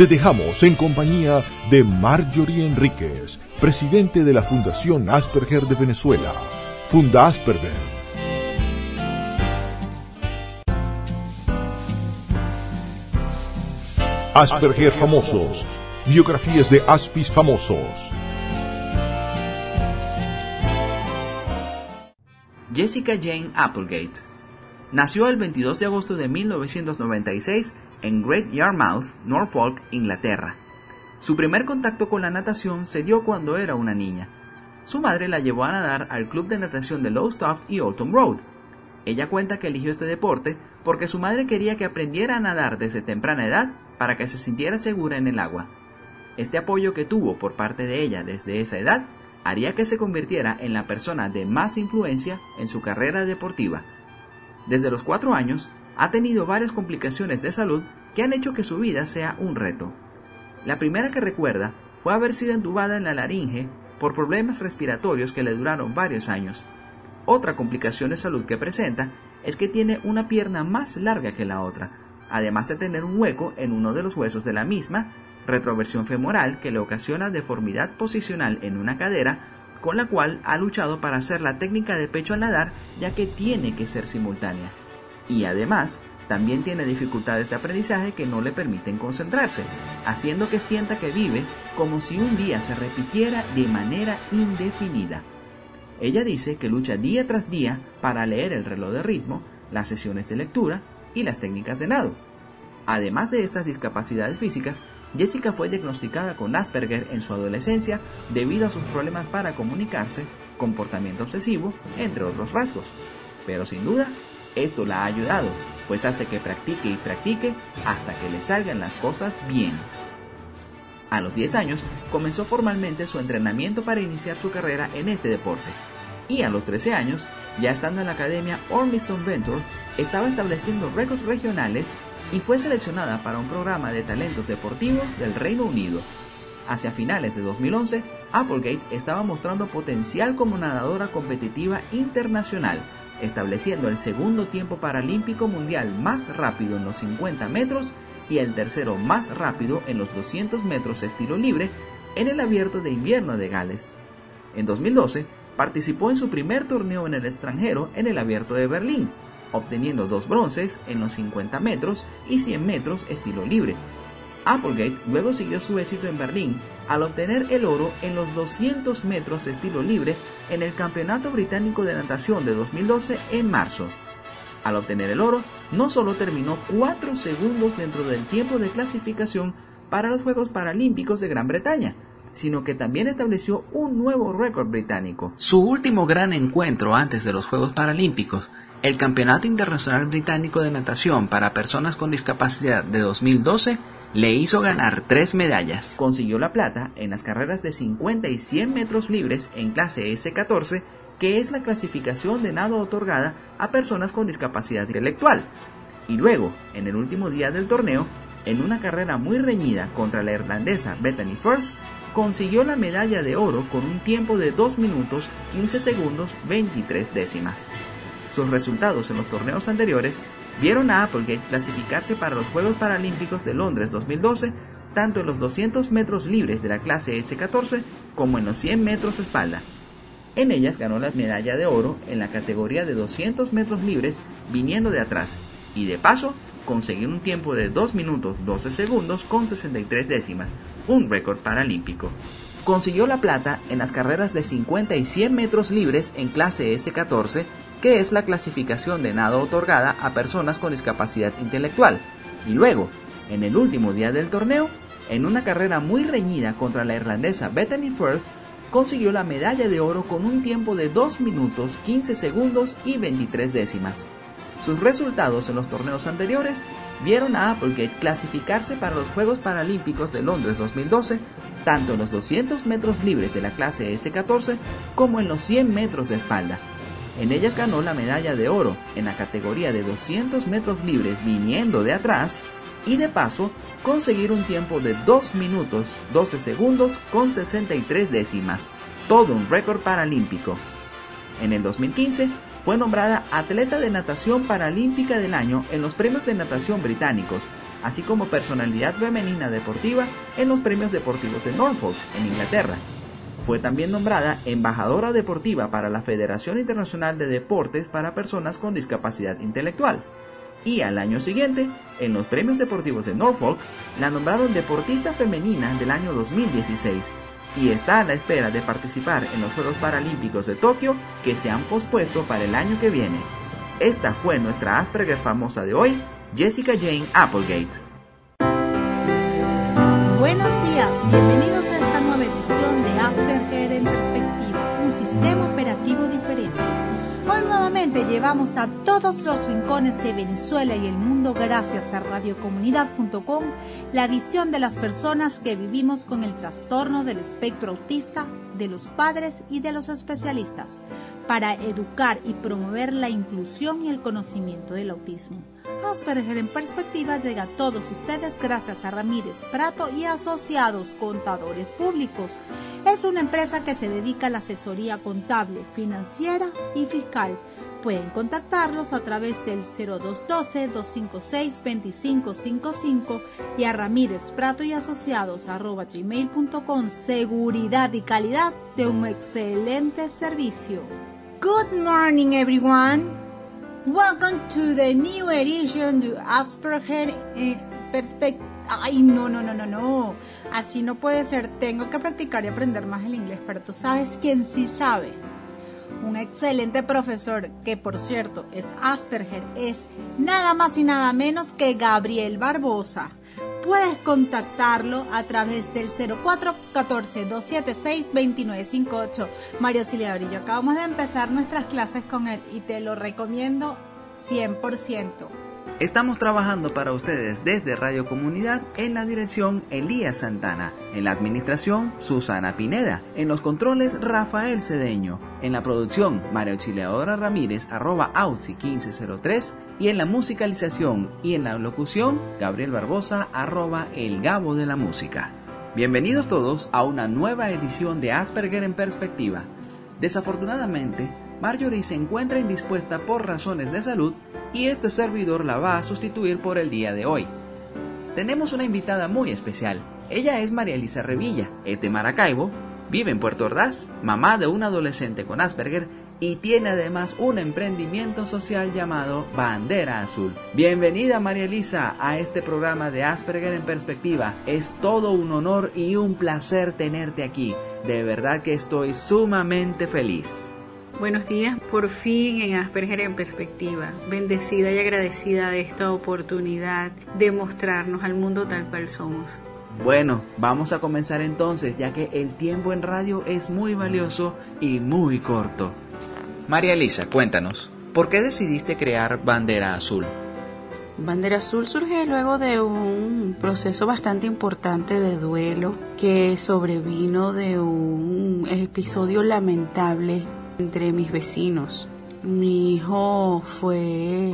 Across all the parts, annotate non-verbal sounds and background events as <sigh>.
Te dejamos en compañía de Marjorie Enríquez, presidente de la Fundación Asperger de Venezuela. Funda Asperger. Asperger famosos. Biografías de Aspis famosos. Jessica Jane Applegate nació el 22 de agosto de 1996 en Great Yarmouth, Norfolk, Inglaterra. Su primer contacto con la natación se dio cuando era una niña. Su madre la llevó a nadar al club de natación de Lowestoft y Alton Road. Ella cuenta que eligió este deporte porque su madre quería que aprendiera a nadar desde temprana edad para que se sintiera segura en el agua. Este apoyo que tuvo por parte de ella desde esa edad haría que se convirtiera en la persona de más influencia en su carrera deportiva. Desde los cuatro años ha tenido varias complicaciones de salud que han hecho que su vida sea un reto. La primera que recuerda fue haber sido entubada en la laringe por problemas respiratorios que le duraron varios años. Otra complicación de salud que presenta es que tiene una pierna más larga que la otra, además de tener un hueco en uno de los huesos de la misma, retroversión femoral que le ocasiona deformidad posicional en una cadera, con la cual ha luchado para hacer la técnica de pecho al nadar, ya que tiene que ser simultánea. Y además, también tiene dificultades de aprendizaje que no le permiten concentrarse, haciendo que sienta que vive como si un día se repitiera de manera indefinida. Ella dice que lucha día tras día para leer el reloj de ritmo, las sesiones de lectura y las técnicas de nado. Además de estas discapacidades físicas, Jessica fue diagnosticada con Asperger en su adolescencia debido a sus problemas para comunicarse, comportamiento obsesivo, entre otros rasgos. Pero sin duda, esto la ha ayudado pues hace que practique y practique hasta que le salgan las cosas bien. A los 10 años comenzó formalmente su entrenamiento para iniciar su carrera en este deporte. Y a los 13 años, ya estando en la academia Ormiston Venture, estaba estableciendo récords regionales y fue seleccionada para un programa de talentos deportivos del Reino Unido. Hacia finales de 2011, Applegate estaba mostrando potencial como nadadora competitiva internacional estableciendo el segundo tiempo paralímpico mundial más rápido en los 50 metros y el tercero más rápido en los 200 metros estilo libre en el abierto de invierno de Gales. En 2012, participó en su primer torneo en el extranjero en el abierto de Berlín, obteniendo dos bronces en los 50 metros y 100 metros estilo libre, Applegate luego siguió su éxito en Berlín al obtener el oro en los 200 metros estilo libre en el Campeonato Británico de Natación de 2012 en marzo. Al obtener el oro, no solo terminó 4 segundos dentro del tiempo de clasificación para los Juegos Paralímpicos de Gran Bretaña, sino que también estableció un nuevo récord británico. Su último gran encuentro antes de los Juegos Paralímpicos, el Campeonato Internacional Británico de Natación para Personas con Discapacidad de 2012, le hizo ganar tres medallas. Consiguió la plata en las carreras de 50 y 100 metros libres en clase S14, que es la clasificación de nado otorgada a personas con discapacidad intelectual. Y luego, en el último día del torneo, en una carrera muy reñida contra la irlandesa Bethany Firth, consiguió la medalla de oro con un tiempo de 2 minutos 15 segundos 23 décimas. Sus resultados en los torneos anteriores vieron a Applegate clasificarse para los Juegos Paralímpicos de Londres 2012, tanto en los 200 metros libres de la clase S14 como en los 100 metros espalda. En ellas ganó la medalla de oro en la categoría de 200 metros libres viniendo de atrás y de paso consiguió un tiempo de 2 minutos 12 segundos con 63 décimas, un récord paralímpico. Consiguió la plata en las carreras de 50 y 100 metros libres en clase S14 que es la clasificación de nado otorgada a personas con discapacidad intelectual. Y luego, en el último día del torneo, en una carrera muy reñida contra la irlandesa Bethany Firth, consiguió la medalla de oro con un tiempo de 2 minutos 15 segundos y 23 décimas. Sus resultados en los torneos anteriores vieron a Applegate clasificarse para los Juegos Paralímpicos de Londres 2012, tanto en los 200 metros libres de la clase S14 como en los 100 metros de espalda. En ellas ganó la medalla de oro en la categoría de 200 metros libres viniendo de atrás y de paso conseguir un tiempo de 2 minutos 12 segundos con 63 décimas, todo un récord paralímpico. En el 2015 fue nombrada Atleta de Natación Paralímpica del Año en los Premios de Natación Británicos, así como Personalidad Femenina Deportiva en los Premios Deportivos de Norfolk, en Inglaterra. Fue también nombrada embajadora deportiva para la Federación Internacional de Deportes para Personas con Discapacidad Intelectual. Y al año siguiente, en los Premios Deportivos de Norfolk, la nombraron deportista femenina del año 2016 y está a la espera de participar en los Juegos Paralímpicos de Tokio que se han pospuesto para el año que viene. Esta fue nuestra Asperger famosa de hoy, Jessica Jane Applegate. Buenos días, bienvenidos a esta nueva edición de Asperger en perspectiva, un sistema operativo diferente. Hoy nuevamente llevamos a todos los rincones de Venezuela y el mundo gracias a radiocomunidad.com la visión de las personas que vivimos con el trastorno del espectro autista, de los padres y de los especialistas, para educar y promover la inclusión y el conocimiento del autismo. Asperger en perspectiva llega a todos ustedes gracias a Ramírez Prato y Asociados Contadores Públicos. Es una empresa que se dedica a la asesoría contable, financiera y fiscal. Pueden contactarlos a través del 0212-256-2555 y a Ramírez Prato y Asociados gmail.com seguridad y calidad de un excelente servicio. Good morning everyone. Welcome to the new edition de Asperger eh, Perspective. Ay, no, no, no, no, no. Así no puede ser. Tengo que practicar y aprender más el inglés, pero tú sabes quién sí sabe. Un excelente profesor, que por cierto es Asperger, es nada más y nada menos que Gabriel Barbosa. Puedes contactarlo a través del 0414-276-2958. Mario Auxiliador acabamos de empezar nuestras clases con él y te lo recomiendo 100%. Estamos trabajando para ustedes desde Radio Comunidad en la dirección Elías Santana, en la administración Susana Pineda, en los controles Rafael Cedeño, en la producción María Auxiliadora Ramírez arroba 1503 y en la musicalización y en la locución Gabriel Barbosa arroba el Gabo de la Música. Bienvenidos todos a una nueva edición de Asperger en Perspectiva. Desafortunadamente, Marjorie se encuentra indispuesta por razones de salud y este servidor la va a sustituir por el día de hoy. Tenemos una invitada muy especial. Ella es María Elisa Revilla, es de Maracaibo, vive en Puerto Ordaz, mamá de un adolescente con Asperger y tiene además un emprendimiento social llamado Bandera Azul. Bienvenida María Elisa a este programa de Asperger en Perspectiva. Es todo un honor y un placer tenerte aquí. De verdad que estoy sumamente feliz. Buenos días, por fin en Asperger en Perspectiva, bendecida y agradecida de esta oportunidad de mostrarnos al mundo tal cual somos. Bueno, vamos a comenzar entonces, ya que el tiempo en radio es muy valioso y muy corto. María Elisa, cuéntanos, ¿por qué decidiste crear Bandera Azul? Bandera Azul surge luego de un proceso bastante importante de duelo que sobrevino de un episodio lamentable entre mis vecinos. Mi hijo fue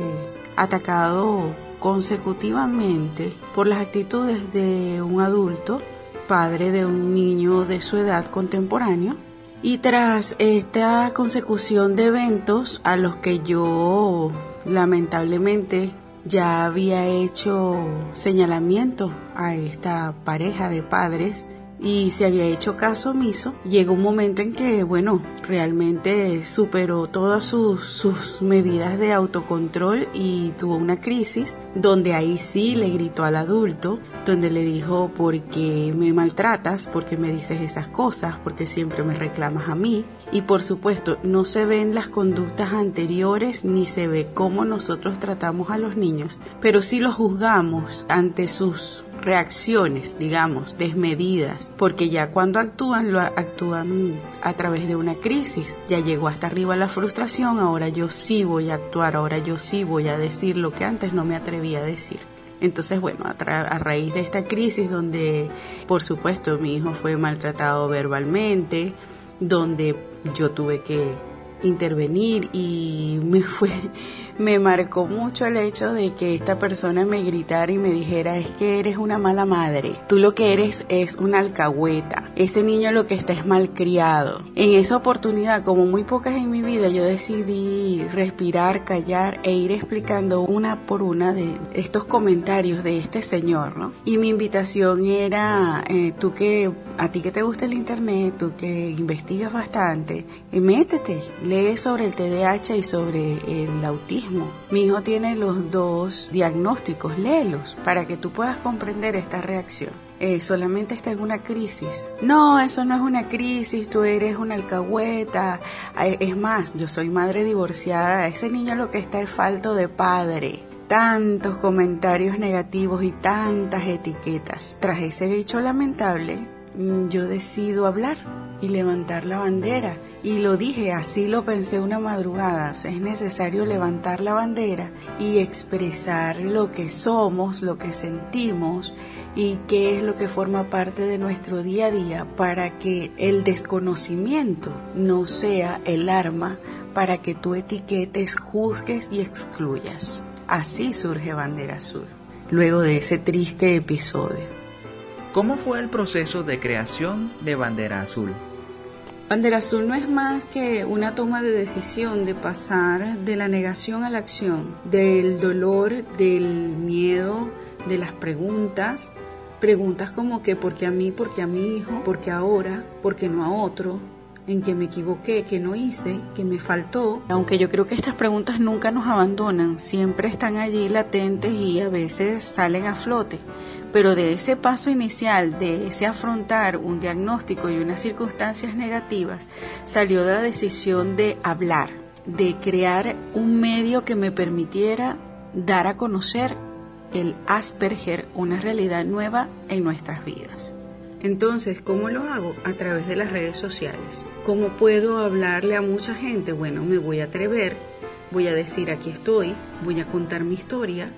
atacado consecutivamente por las actitudes de un adulto, padre de un niño de su edad contemporáneo, y tras esta consecución de eventos a los que yo lamentablemente ya había hecho señalamiento a esta pareja de padres, y se había hecho caso omiso, llegó un momento en que, bueno, realmente superó todas sus, sus, medidas de autocontrol y tuvo una crisis donde ahí sí le gritó al adulto, donde le dijo, ¿por qué me maltratas? ¿Por qué me dices esas cosas? ¿Por qué siempre me reclamas a mí? Y por supuesto, no se ven las conductas anteriores ni se ve cómo nosotros tratamos a los niños, pero sí los juzgamos ante sus reacciones, digamos, desmedidas, porque ya cuando actúan, lo actúan a través de una crisis. Ya llegó hasta arriba la frustración, ahora yo sí voy a actuar, ahora yo sí voy a decir lo que antes no me atrevía a decir. Entonces, bueno, a, a, raíz de esta crisis donde, por supuesto, mi hijo fue maltratado verbalmente, donde yo tuve que intervenir y me fue me marcó mucho el hecho de que esta persona me gritara y me dijera es que eres una mala madre. Tú lo que eres es una alcahueta. Ese niño lo que está es malcriado. En esa oportunidad como muy pocas en mi vida yo decidí respirar callar e ir explicando una por una de estos comentarios de este señor no y mi invitación era eh, tú que a ti que te gusta el internet tú que investigas bastante eh, métete lee sobre el TDAH y sobre el autismo. Mi hijo tiene los dos diagnósticos, léelos para que tú puedas comprender esta reacción. Eh, solamente está en una crisis. No, eso no es una crisis, tú eres una alcahueta. Es más, yo soy madre divorciada, ese niño lo que está es falto de padre tantos comentarios negativos y tantas etiquetas. Tras ese hecho lamentable, yo decido hablar y levantar la bandera y lo dije, así lo pensé una madrugada. es necesario levantar la bandera y expresar lo que somos, lo que sentimos y qué es lo que forma parte de nuestro día a día para que el desconocimiento no sea el arma para que tú etiquetes, juzgues y excluyas. Así surge Bandera Azul, luego de ese triste episodio. ¿Cómo fue el proceso de creación de Bandera Azul? Bandera Azul no es más que una toma de decisión de pasar de la negación a la acción, del dolor, del miedo, de las preguntas, preguntas como que ¿por qué a mí, por qué a mi hijo, por qué ahora, por qué no a otro, en que me equivoqué, que no hice, que me faltó. Aunque yo creo que estas preguntas nunca nos abandonan, siempre están allí latentes y a veces salen a flote. Pero de ese paso inicial, de ese afrontar un diagnóstico y unas circunstancias negativas, salió la decisión de hablar, de crear un medio que me permitiera dar a conocer el Asperger, una realidad nueva en nuestras vidas. Entonces, ¿cómo lo hago? A través de las redes sociales. ¿Cómo puedo hablarle a mucha gente? Bueno, me voy a atrever, voy a decir aquí estoy, voy a contar mi historia.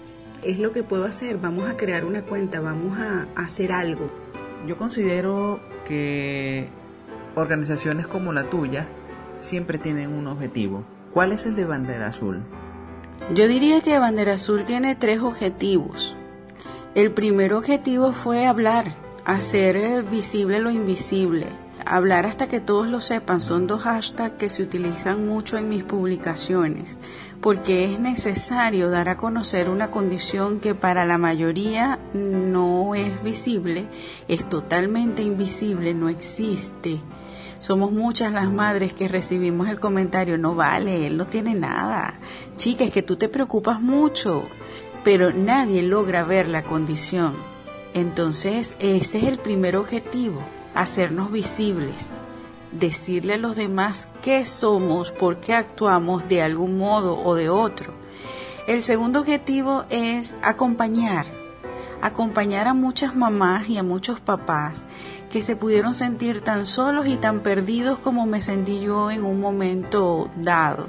Es lo que puedo hacer, vamos a crear una cuenta, vamos a, hacer algo. Yo considero que organizaciones como la tuya siempre tienen un objetivo. ¿Cuál es el de Bandera Azul? Yo diría que Bandera Azul tiene tres objetivos. El primer objetivo fue hablar, hacer eh, visible lo invisible. Hablar hasta que todos lo sepan son dos hashtags que se utilizan mucho en mis publicaciones, porque es necesario dar a conocer una condición que para la mayoría no es visible, es totalmente invisible, no existe. Somos muchas las madres que recibimos el comentario, no vale, él no tiene nada. Chica, es que tú te preocupas mucho, pero nadie logra ver la condición. Entonces, ese es el primer objetivo, hacernos visibles, decirle a los demás qué somos, por qué actuamos de algún modo o de otro. El segundo objetivo es acompañar, acompañar a muchas mamás y a muchos papás que se pudieron sentir tan solos y tan perdidos como me sentí yo en un momento dado.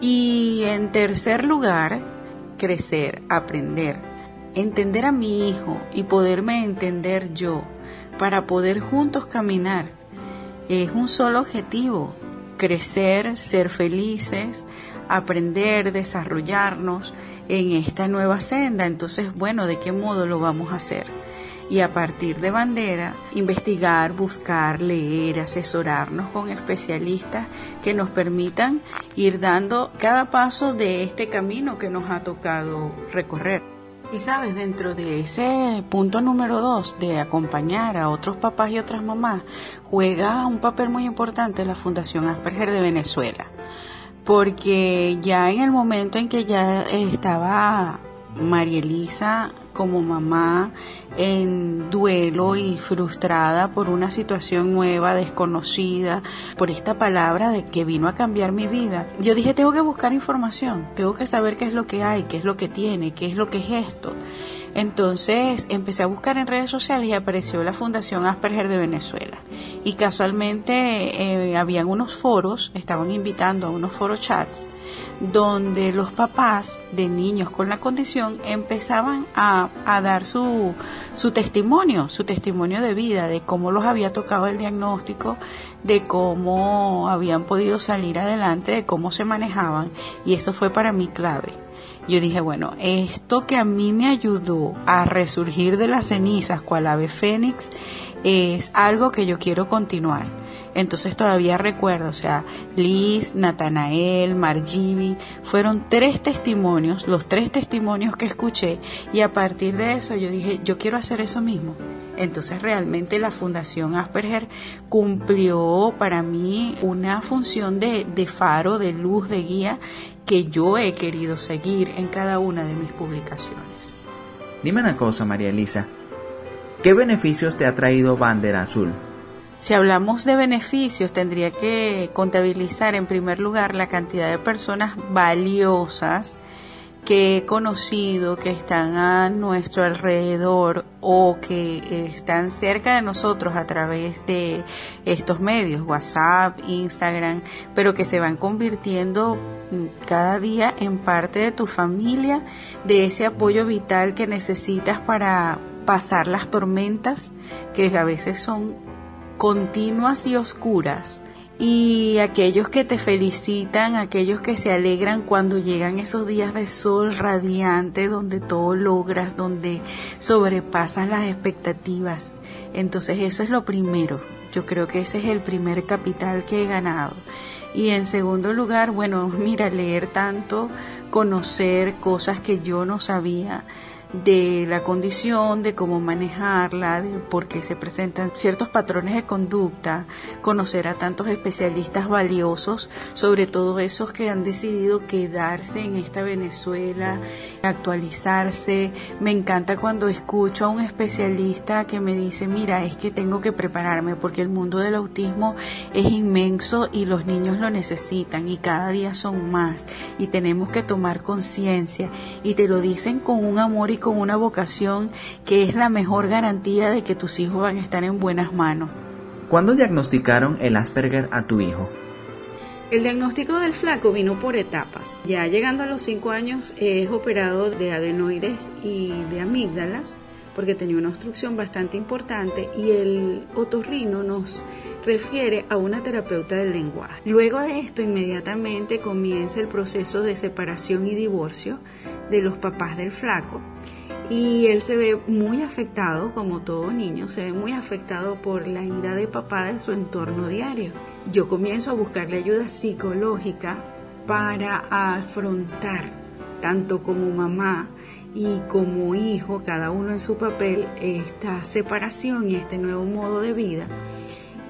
Y en tercer lugar, crecer, aprender entender a mi hijo y poderme entender yo para poder juntos caminar. Es un solo objetivo, crecer, ser felices, aprender, desarrollarnos en esta nueva senda. Entonces, bueno, ¿de qué modo lo vamos a hacer? Y a partir de bandera, investigar, buscar, leer, asesorarnos con especialistas que nos permitan ir dando cada paso de este camino que nos ha tocado recorrer. Y sabes, dentro de ese punto número dos de acompañar a otros papás y otras mamás, juega un papel muy importante la Fundación Asperger de Venezuela. Porque ya en el momento en que ya estaba María Elisa como mamá en duelo y frustrada por una situación nueva, desconocida, por esta palabra de que vino a cambiar mi vida. Yo dije, tengo que buscar información, tengo que saber qué es lo que hay, qué es lo que tiene, qué es lo que es esto. Entonces empecé a buscar en redes sociales y apareció la Fundación Asperger de Venezuela. Y casualmente eh, habían unos foros, estaban invitando a unos foros chats, donde los papás de niños con la condición empezaban a, a dar su, su testimonio, su testimonio de vida, de cómo los había tocado el diagnóstico, de cómo habían podido salir adelante, de cómo se manejaban. Y eso fue para mí clave yo dije, bueno, esto que a mí me ayudó a resurgir de las cenizas cual ave fénix es algo que yo quiero continuar. Entonces todavía recuerdo, o sea, Liz, Natanael, Margibi, fueron tres testimonios, los tres testimonios que escuché y a partir de eso yo dije, yo quiero hacer eso mismo. Entonces realmente la Fundación Asperger cumplió para mí una función de, de faro, de luz, de guía que yo he querido seguir en cada una de mis publicaciones. Dime una cosa, María Elisa. ¿Qué beneficios te ha traído Bandera Azul? Si hablamos de beneficios, tendría que contabilizar en primer lugar la cantidad de personas valiosas que he conocido que están a nuestro alrededor o que están cerca de nosotros a través de estos medios, WhatsApp, Instagram, pero que se van convirtiendo cada día en parte de tu familia, de ese apoyo vital que necesitas para pasar las tormentas que a veces son continuas y oscuras y aquellos que te felicitan, aquellos que se alegran cuando llegan esos días de sol radiante, donde todo logras, donde sobrepasas las expectativas. Entonces eso es lo primero. Yo creo que ese es el primer capital que he ganado. Y en segundo lugar, bueno, mira, leer tanto, conocer cosas que yo no sabía de la condición, de cómo manejarla, de por qué se presentan ciertos patrones de conducta, conocer a tantos especialistas valiosos, sobre todo esos que han decidido quedarse en esta Venezuela, actualizarse. Me encanta cuando escucho a un especialista que me dice, mira, es que tengo que prepararme porque el mundo del autismo es inmenso y los niños lo necesitan y cada día son más y tenemos que tomar conciencia y te lo dicen con un amor y con una vocación que es la mejor garantía de que tus hijos van a estar en buenas manos. ¿Cuándo diagnosticaron el Asperger a tu hijo? El diagnóstico del flaco vino por etapas. Ya llegando a los 5 años es operado de adenoides y de amígdalas porque tenía una obstrucción bastante importante y el otorrino nos refiere a una terapeuta del lenguaje. Luego de esto inmediatamente comienza el proceso de separación y divorcio de los papás del flaco y él se ve muy afectado, como todo niño, se ve muy afectado por la ira de papá de su entorno diario. Yo comienzo a buscarle ayuda psicológica para afrontar, tanto como mamá y como hijo, cada uno en su papel, esta separación y este nuevo modo de vida.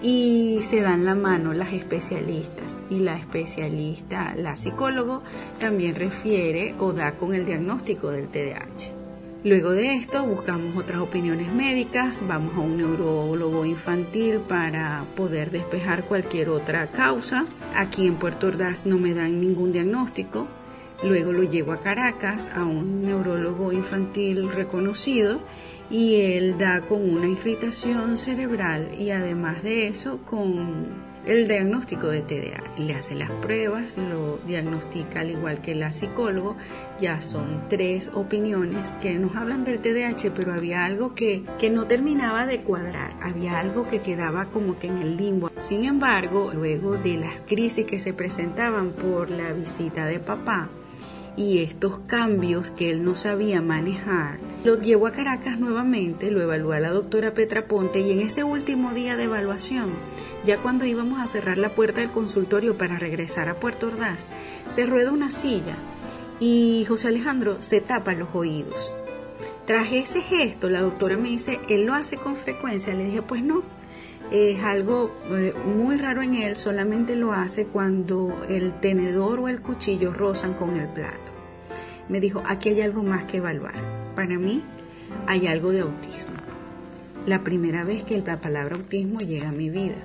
Y se dan la mano las especialistas y la especialista, la psicólogo, también refiere o da con el diagnóstico del TDAH. Luego de esto buscamos otras opiniones médicas, vamos a un neurólogo infantil para poder despejar cualquier otra causa. Aquí en Puerto Ordaz no me dan ningún diagnóstico. Luego lo llevo a Caracas a un neurólogo infantil reconocido y él da con una irritación cerebral y además de eso con el diagnóstico de TDA. Le hace las pruebas, lo diagnostica al igual que la psicólogo. Ya son tres opiniones que nos hablan del TDAH, pero había algo que, que no terminaba de cuadrar. Había algo que quedaba como que en el limbo. Sin embargo, luego de las crisis que se presentaban por la visita de papá, y estos cambios que él no sabía manejar, lo llevó a Caracas nuevamente, lo evaluó a la doctora Petra Ponte y en ese último día de evaluación, ya cuando íbamos a cerrar la puerta del consultorio para regresar a Puerto Ordaz, se rueda una silla y José Alejandro se tapa los oídos. Tras ese gesto, la doctora me dice, él lo hace con frecuencia. Le dije, pues no, es algo eh, muy raro en él, solamente lo hace cuando el tenedor o el cuchillo rozan con el plato. Me dijo, aquí hay algo más que evaluar. Para mí hay algo de autismo. La primera vez que la palabra autismo llega a mi vida,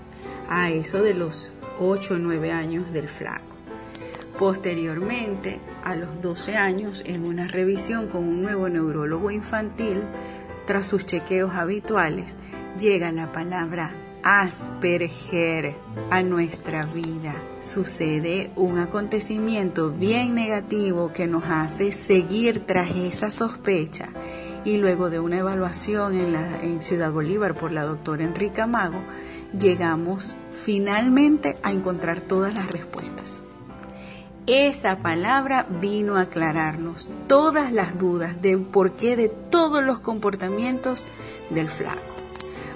a eso de los 8 o 9 años del flaco. Posteriormente, a los 12 años, en una revisión con un nuevo neurólogo infantil, tras sus chequeos habituales, llega la palabra Asperger a nuestra vida. Sucede un acontecimiento bien negativo que nos hace seguir tras esa sospecha y luego de una evaluación en, Ciudad Bolívar por la doctora Enrica Mago, llegamos finalmente a encontrar todas las respuestas. Esa palabra vino a aclararnos todas las dudas de por qué de todos los comportamientos del flaco.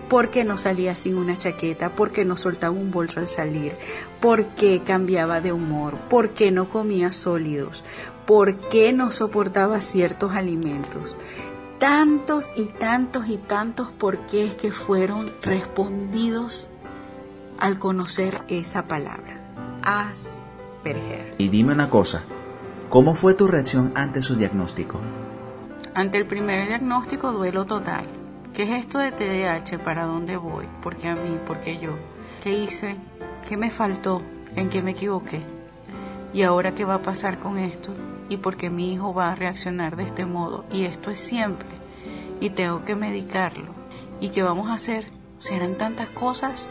¿Por qué no salía sin una chaqueta? ¿Por qué no soltaba un bolso al salir? ¿Por qué cambiaba de humor? ¿Por qué no comía sólidos? ¿Por qué no soportaba ciertos alimentos? Tantos y tantos y tantos por qué es que fueron respondidos al conocer esa palabra. Asperger. Y dime una cosa, ¿cómo fue tu reacción ante su diagnóstico? Ante el primer diagnóstico, duelo total ¿Qué es esto de TDAH? ¿Para dónde voy? ¿Por qué a mí? ¿Por qué yo? ¿Qué hice? ¿Qué me faltó? ¿En qué me equivoqué? ¿Y ahora qué va a pasar con esto? ¿Y por qué mi hijo va a reaccionar de este modo? Y esto es siempre. Y tengo que medicarlo. ¿Y qué vamos a hacer? ¿Serán tantas cosas?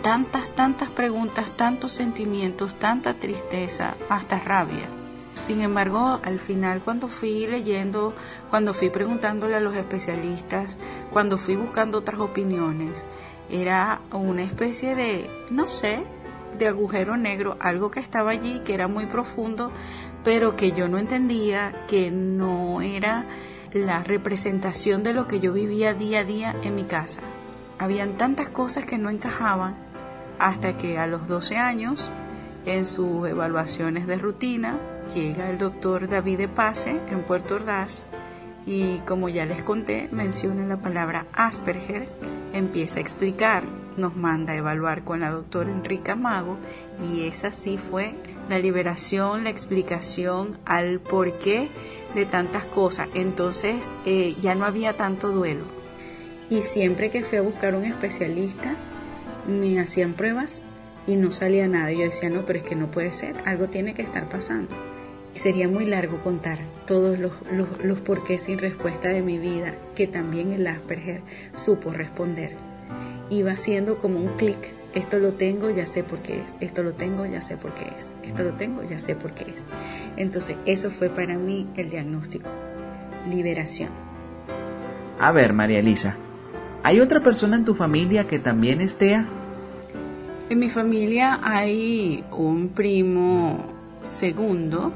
Tantas, tantas preguntas, tantos sentimientos, tanta tristeza, hasta rabia. Sin embargo, al final cuando fui leyendo, cuando fui preguntándole a los especialistas, cuando fui buscando otras opiniones, era una especie de, no sé, de agujero negro, algo que estaba allí, que era muy profundo, pero que yo no entendía, que no era la representación de lo que yo vivía día a día en mi casa. Habían tantas cosas que no encajaban hasta que a los 12 años, en sus evaluaciones de rutina, llega el doctor David de Pase en Puerto Ordaz y como ya les conté, menciona la palabra Asperger, empieza a explicar, nos manda a evaluar con la doctora Enrica Mago y esa sí fue la liberación, la explicación al porqué de tantas cosas. Entonces eh, ya no había tanto duelo. Y siempre que fui a buscar un especialista, me hacían pruebas y no salía nada. Yo decía, no, pero es que no puede ser, algo tiene que estar pasando. Sería muy largo contar todos los, los, porqués sin respuesta de mi vida que también el Asperger supo responder. Iba siendo como un clic, esto lo tengo, ya sé por qué es, esto lo tengo, ya sé por qué es, esto lo tengo, ya sé por qué es. Entonces, eso fue para mí el diagnóstico, liberación. A ver, María Elisa, ¿hay otra persona en tu familia que también esté? En mi familia hay un primo segundo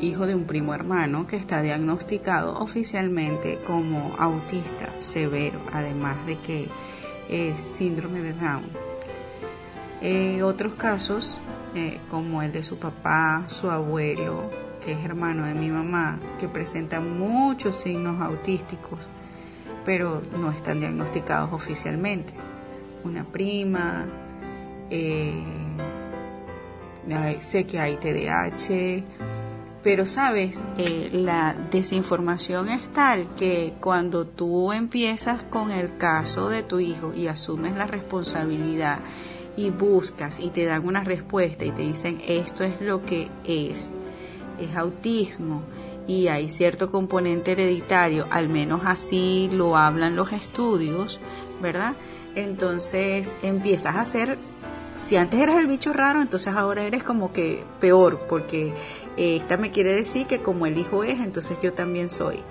hijo de un primo hermano que está diagnosticado oficialmente como autista severo, además de que es síndrome de Down. En otros casos, eh, como el de su papá, su abuelo, que es hermano de mi mamá, que presenta muchos signos autísticos, pero no están diagnosticados oficialmente. Una prima, eh, sé que hay TDAH, pero sabes, eh, la desinformación es tal que cuando tú empiezas con el caso de tu hijo y asumes la responsabilidad y buscas y te dan una respuesta y te dicen esto es lo que es, es autismo y hay cierto componente hereditario, al menos así lo hablan los estudios, ¿verdad? Entonces empiezas a hacer si antes eras el bicho raro, entonces ahora eres como que peor, porque eh, esta me quiere decir que como el hijo es, entonces yo también soy.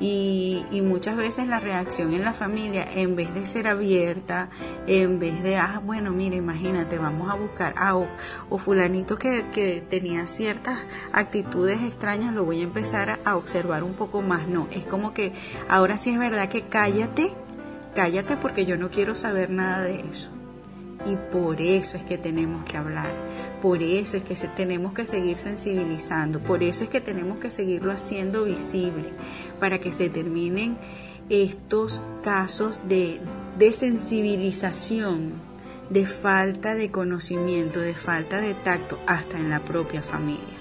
Y, muchas veces la reacción en la familia, en vez de ser abierta, en vez de, ah, bueno, mira, imagínate, vamos a buscar, ah, o, fulanito que, que, tenía ciertas actitudes extrañas, lo voy a empezar a, a observar un poco más. No, es como que ahora sí es verdad que cállate, cállate porque yo no quiero saber nada de eso. Y por eso es que tenemos que hablar, por eso es que tenemos que seguir sensibilizando, por eso es que tenemos que seguirlo haciendo visible, para que se terminen estos casos de desensibilización, de falta de conocimiento, de falta de tacto, hasta en la propia familia.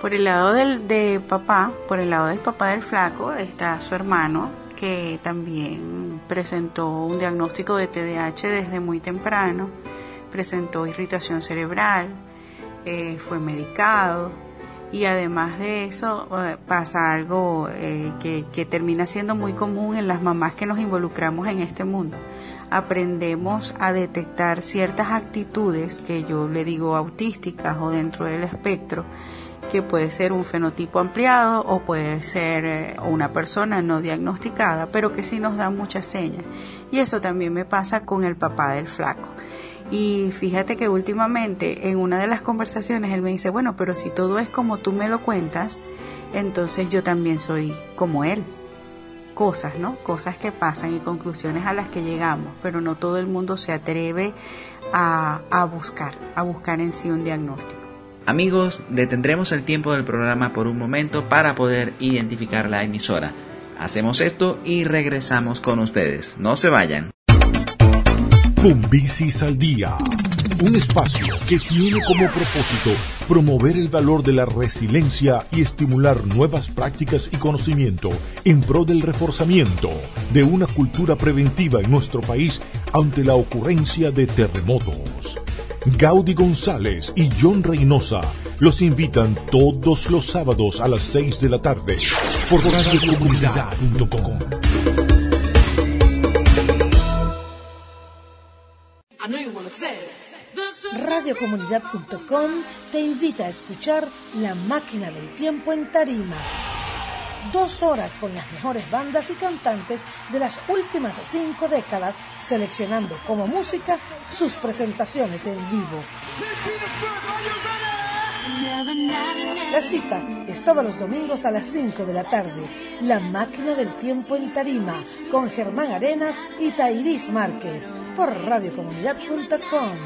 Por el lado del de papá, por el lado del papá del flaco, está su hermano, que también presentó un diagnóstico de TDAH desde muy temprano, presentó irritación cerebral, eh, fue medicado y además de eso eh, pasa algo eh, que, que termina siendo muy común en las mamás que nos involucramos en este mundo. Aprendemos a detectar ciertas actitudes que yo le digo autísticas o dentro del espectro que puede ser un fenotipo ampliado o puede ser eh, una persona no diagnosticada, pero que sí nos da muchas señas. Y eso también me pasa con el papá del flaco. Y fíjate que últimamente en una de las conversaciones él me dice, bueno, pero si todo es como tú me lo cuentas, entonces yo también soy como él. Cosas, ¿no? Cosas que pasan y conclusiones a las que llegamos, pero no todo el mundo se atreve a, a buscar, a buscar en sí un diagnóstico. Amigos, detendremos el tiempo del programa por un momento para poder identificar la emisora. Hacemos esto y regresamos con ustedes. No se vayan. Fumbicis al día. Un espacio que tiene como propósito promover el valor de la resiliencia y estimular nuevas prácticas y conocimiento en pro del reforzamiento de una cultura preventiva en nuestro país ante la ocurrencia de terremotos. Gaudi González y John Reynosa los invitan todos los sábados a las 6 de la tarde por radiocomunidad.com. Radiocomunidad.com te invita a escuchar La Máquina del Tiempo en Tarima. Dos horas con las mejores bandas y cantantes de las últimas cinco décadas, seleccionando como música sus presentaciones en vivo. La cita es todos los domingos a las 5 de la tarde. La máquina del tiempo en Tarima con Germán Arenas y Tairis Márquez por radiocomunidad.com.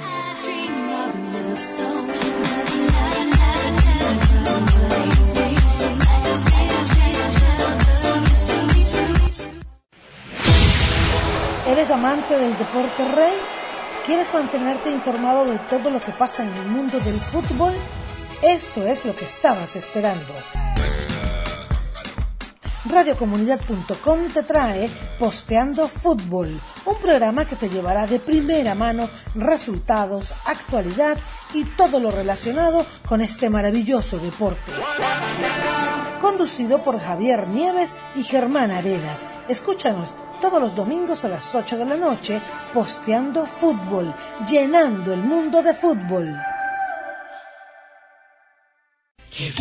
¿Eres amante del deporte rey? ¿Quieres mantenerte informado de todo lo que pasa en el mundo del fútbol? Esto es lo que estabas esperando. Radiocomunidad.com te trae Posteando Fútbol, un programa que te llevará de primera mano resultados, actualidad y todo lo relacionado con este maravilloso deporte. Conducido por Javier Nieves y Germán Arenas. Escúchanos todos los domingos a las 8 de la noche, Posteando Fútbol, llenando el mundo de fútbol. Qué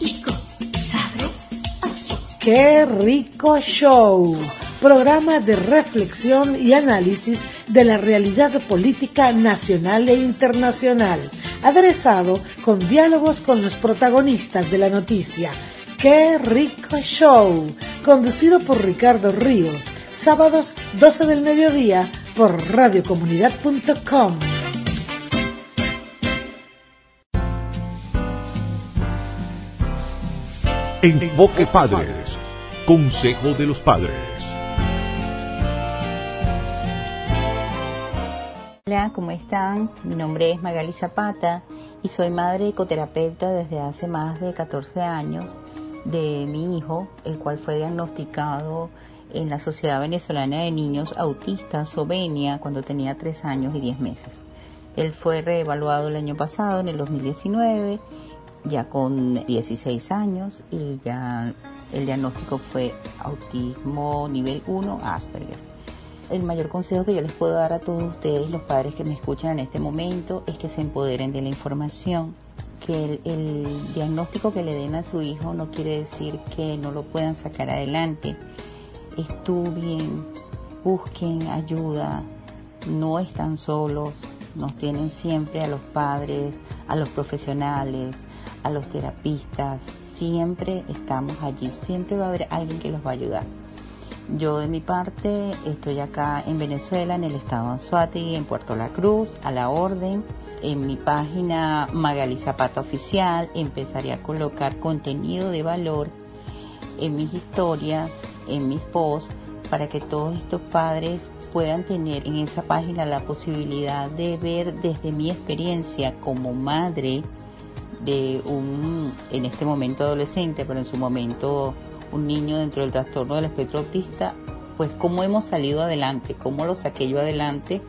rico, sabroso. ¡Qué rico show! Programa de reflexión y análisis de la realidad política nacional e internacional, aderezado con diálogos con los protagonistas de la noticia. ¡Qué rico show! Conducido por Ricardo Ríos, sábados 12 del mediodía por radiocomunidad.com. Enfoque Padres. Consejo de los Padres. Hola, ¿cómo están? Mi nombre es Magali Zapata y soy madre ecoterapeuta desde hace más de 14 años de mi hijo, el cual fue diagnosticado en la Sociedad Venezolana de Niños Autistas, Sovenia, cuando tenía 3 años y 10 meses. Él fue reevaluado el año pasado, en el 2019, ya con 16 años y ya el diagnóstico fue autismo nivel 1 Asperger. El mayor consejo que yo les puedo dar a todos ustedes, los padres que me escuchan en este momento, es que se empoderen de la información, que el, el diagnóstico que le den a su hijo no quiere decir que no lo puedan sacar adelante. Estudien, busquen ayuda, no están solos, nos tienen siempre a los padres, a los profesionales, a los terapistas, siempre estamos allí, siempre va a haber alguien que los va a ayudar. Yo de mi parte estoy acá en Venezuela, en el estado de Anzuategui, en Puerto La Cruz, a la orden. En mi página Magali Zapata Oficial empezaré a colocar contenido de valor en mis historias, en mis posts, para que todos estos padres puedan tener en esa página la posibilidad de ver desde mi experiencia como madre de un, en este momento adolescente, pero en su momento un niño dentro del trastorno del espectro autista, pues cómo hemos salido adelante, cómo lo saqué yo adelante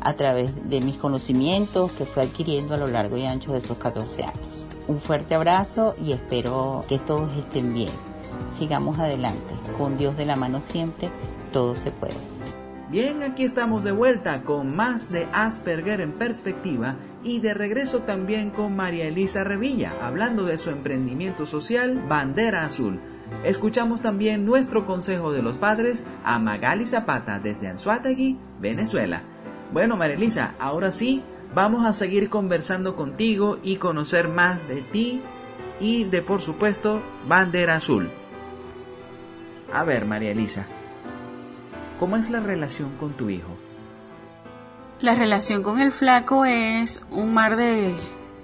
a través de mis conocimientos que fui adquiriendo a lo largo y ancho de esos 14 años. Un fuerte abrazo y espero que todos estén bien. Sigamos adelante, con Dios de la mano siempre, todo se puede. Bien, aquí estamos de vuelta con más de Asperger en perspectiva y de regreso también con María Elisa Revilla, hablando de su emprendimiento social Bandera Azul. Escuchamos también nuestro consejo de los padres a Magali Zapata desde Anzuategui, Venezuela. Bueno, María Elisa, ahora sí, vamos a seguir conversando contigo y conocer más de ti y de, por supuesto, Bandera Azul. A ver, María Elisa, ¿cómo es la relación con tu hijo? La relación con el flaco es un mar de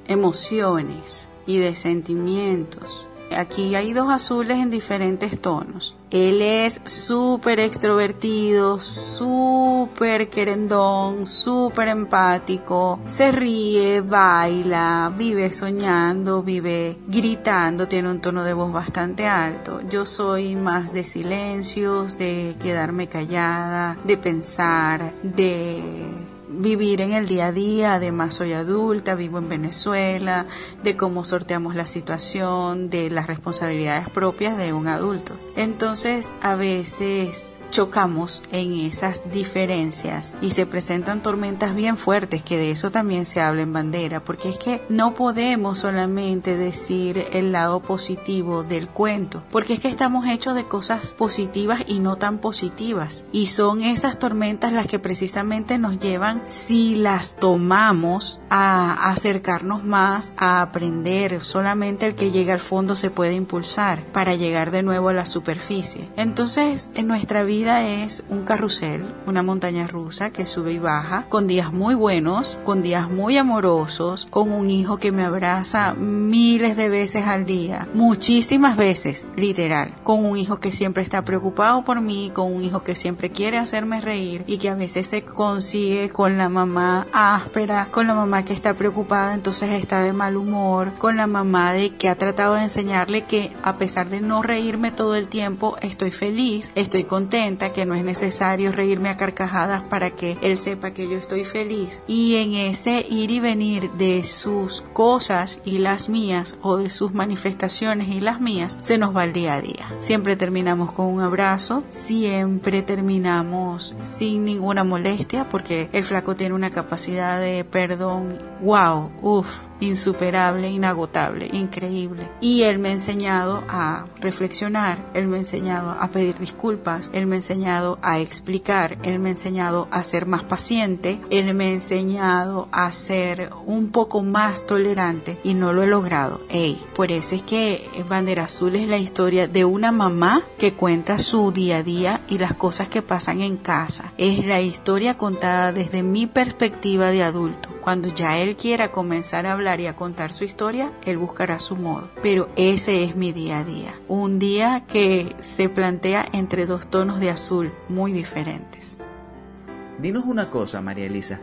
emociones y de sentimientos. Aquí hay dos azules en diferentes tonos. Él es súper extrovertido, súper querendón, súper empático, se ríe, baila, vive soñando, vive gritando, tiene un tono de voz bastante alto. Yo soy más de silencios, de quedarme callada, de pensar, de vivir en el día a día, además soy adulta, vivo en Venezuela, de cómo sorteamos la situación, de las responsabilidades propias de un adulto. Entonces, a veces chocamos en esas diferencias y se presentan tormentas bien fuertes, que de eso también se habla en bandera, porque es que no podemos solamente decir el lado positivo del cuento, porque es que estamos hechos de cosas positivas y no tan positivas, y son esas tormentas las que precisamente nos llevan, si las tomamos, a acercarnos más, a aprender, solamente el que llega al fondo se puede impulsar para llegar de nuevo a la superficie. Entonces, en nuestra vida, vida es un carrusel, una montaña rusa que sube y baja, con días muy buenos, con días muy amorosos, con un hijo que me abraza miles de veces al día, muchísimas veces, literal, con un hijo que siempre está preocupado por mí, con un hijo que siempre quiere hacerme reír y que a veces se consigue con la mamá áspera, con la mamá que está preocupada, entonces está de mal humor, con la mamá de que ha tratado de enseñarle que a pesar de no reírme todo el tiempo, estoy feliz, estoy contenta, que no es necesario reírme a carcajadas para que él sepa que yo estoy feliz. Y en ese ir y venir de sus cosas y las mías o de sus manifestaciones y las mías, se nos va el día a día. Siempre terminamos con un abrazo, siempre terminamos sin ninguna molestia porque el flaco tiene una capacidad de perdón, wow, uff, insuperable, inagotable, increíble. Y él me ha enseñado a reflexionar, él me ha enseñado a pedir disculpas, él me ha enseñado a explicar, él me ha enseñado a ser más paciente, él me ha enseñado a ser un poco más tolerante y no lo he logrado. Ey, por eso es que Bandera Azul es la historia de una mamá que cuenta su día a día y las cosas que pasan en casa. Es la historia contada desde mi perspectiva de adulto. Cuando ya él quiera comenzar a hablar y a contar su historia, él buscará su modo. Pero ese es mi día a día. Un día que se plantea entre dos tonos de azul muy diferentes. Dinos una cosa, María Elisa.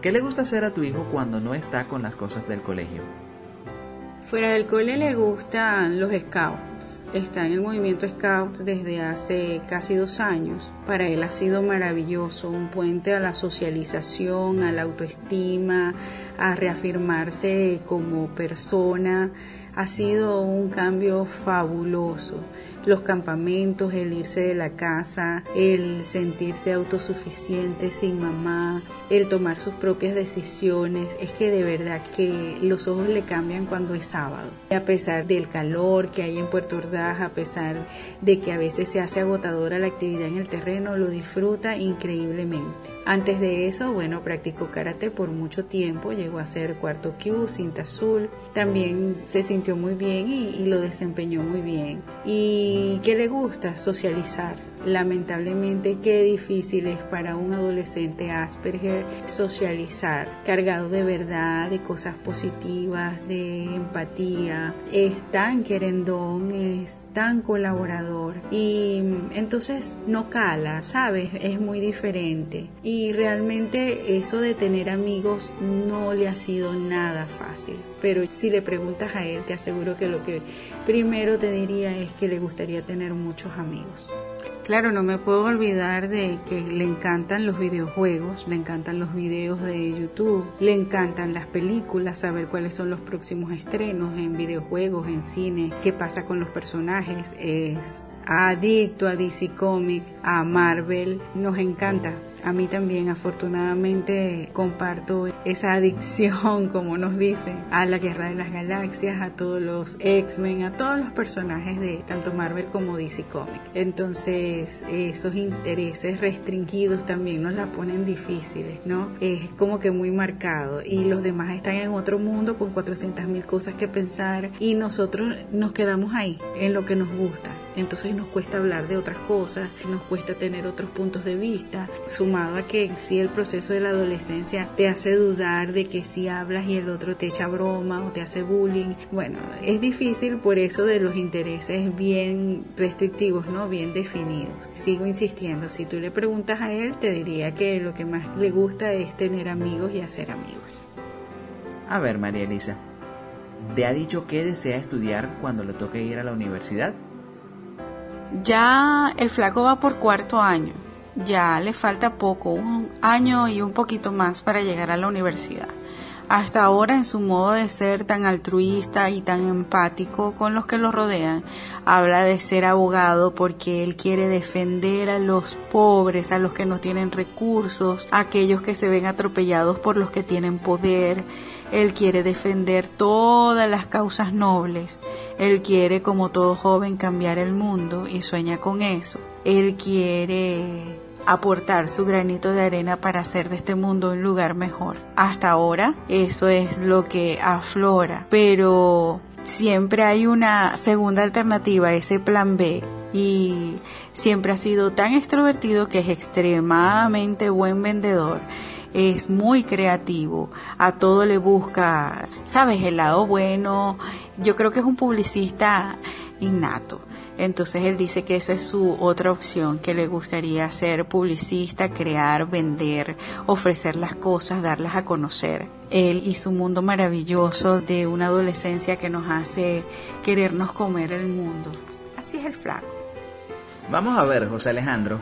¿Qué le gusta hacer a tu hijo cuando no está con las cosas del colegio? Fuera del cole le gustan los scouts. Está en el movimiento scout desde hace casi dos años. Para él ha sido maravilloso, un puente a la socialización, a la autoestima, a reafirmarse como persona. Ha sido un cambio fabuloso los campamentos, el irse de la casa, el sentirse autosuficiente sin mamá, el tomar sus propias decisiones. Es que de verdad que los ojos le cambian cuando es sábado. A pesar del calor que hay en Puerto Ordaz, a pesar de que a veces se hace agotadora la actividad en el terreno, lo disfruta increíblemente. Antes de eso, bueno, practicó karate por mucho tiempo, llegó a ser cuarto Q, cinta azul. También se sintió muy bien y, y lo desempeñó muy bien. Y ¿Y qué le gusta? Socializar. Lamentablemente, qué difícil es para un adolescente Asperger socializar, cargado de verdad, de cosas positivas, de empatía. Es tan querendón, es tan colaborador y entonces no cala, ¿sabes? Es muy diferente. Y realmente eso de tener amigos no le ha sido nada fácil. Pero si le preguntas a él, te aseguro que lo que primero te diría es que le gustaría tener muchos amigos. Claro, no me puedo olvidar de que le encantan los videojuegos, le encantan los videos de YouTube, le encantan las películas, saber cuáles son los próximos estrenos en videojuegos, en cine, qué pasa con los personajes, es adicto a DC Comics, a Marvel, nos encanta a mí también, afortunadamente, comparto esa adicción, <laughs> como nos dicen, a la Guerra de las Galaxias, a todos los X-Men, a todos los personajes de tanto Marvel como DC Comics. Entonces, esos intereses restringidos también nos la ponen difíciles, ¿no? Es como que muy marcado y los demás están en otro mundo con 400 mil cosas que pensar y nosotros nos quedamos ahí, en lo que nos gusta. Entonces nos cuesta hablar de otras cosas, nos cuesta tener otros puntos de vista, sumado a que si el proceso de la adolescencia te hace dudar de que si hablas y el otro te echa broma o te hace bullying. Bueno, es difícil por eso de los intereses bien restrictivos, ¿no? Bien definidos. Sigo insistiendo, si tú le preguntas a él, te diría que lo que más le gusta es tener amigos y hacer amigos. A ver, María Elisa, ¿te ha dicho qué desea estudiar cuando le toque ir a la universidad? Ya el flaco va por cuarto año. Ya le falta poco, un año y un poquito más para llegar a la universidad. Hasta ahora en su modo de ser tan altruista y tan empático con los que lo rodean, habla de ser abogado porque él quiere defender a los pobres, a los que no tienen recursos, a aquellos que se ven atropellados por los que tienen poder. Él quiere defender todas las causas nobles. Él quiere, como todo joven, cambiar el mundo y sueña con eso. Él quiere aportar su granito de arena para hacer de este mundo un lugar mejor. Hasta ahora eso es lo que aflora, pero siempre hay una segunda alternativa, ese plan B. Y siempre ha sido tan extrovertido que es extremadamente buen vendedor es muy creativo, a todo le busca, sabes, el lado bueno, yo creo que es un publicista innato. Entonces él dice que esa es su otra opción, que le gustaría ser publicista, crear, vender, ofrecer las cosas, darlas a conocer. Él y su mundo maravilloso de una adolescencia que nos hace querernos comer el mundo. Así es el flaco. Vamos a ver, José Alejandro.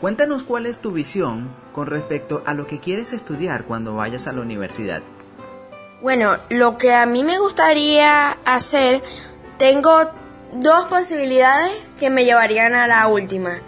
Cuéntanos cuál es tu visión con respecto a lo que quieres estudiar cuando vayas a la universidad. Bueno, lo que a mí me gustaría hacer, tengo dos posibilidades que me llevarían a la última.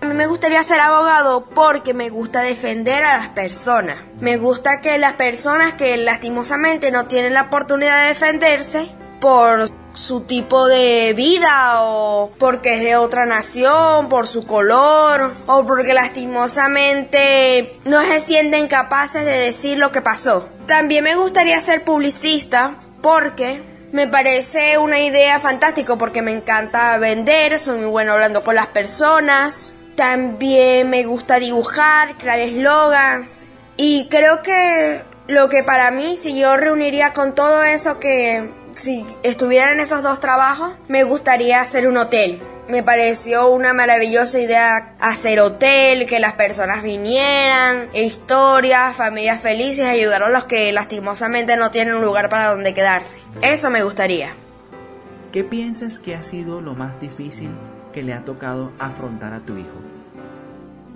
A mí me gustaría ser abogado porque me gusta defender a las personas. Me gusta que las personas que lastimosamente no tienen la oportunidad de defenderse por su tipo de vida o porque es de otra nación, por su color o porque lastimosamente no se sienten capaces de decir lo que pasó. También me gustaría ser publicista porque me parece una idea fantástica porque me encanta vender, soy muy bueno hablando con las personas. También me gusta dibujar, crear eslogans. Y creo que lo que para mí, si yo reuniría con todo eso que, si estuviera en esos dos trabajos, me gustaría hacer un hotel me pareció una maravillosa idea hacer hotel, que las personas vinieran, historias, familias felices, ayudar a los que lastimosamente no tienen un lugar para donde quedarse. Eso me gustaría. ¿Qué piensas que ha sido lo más difícil que le ha tocado afrontar a tu hijo?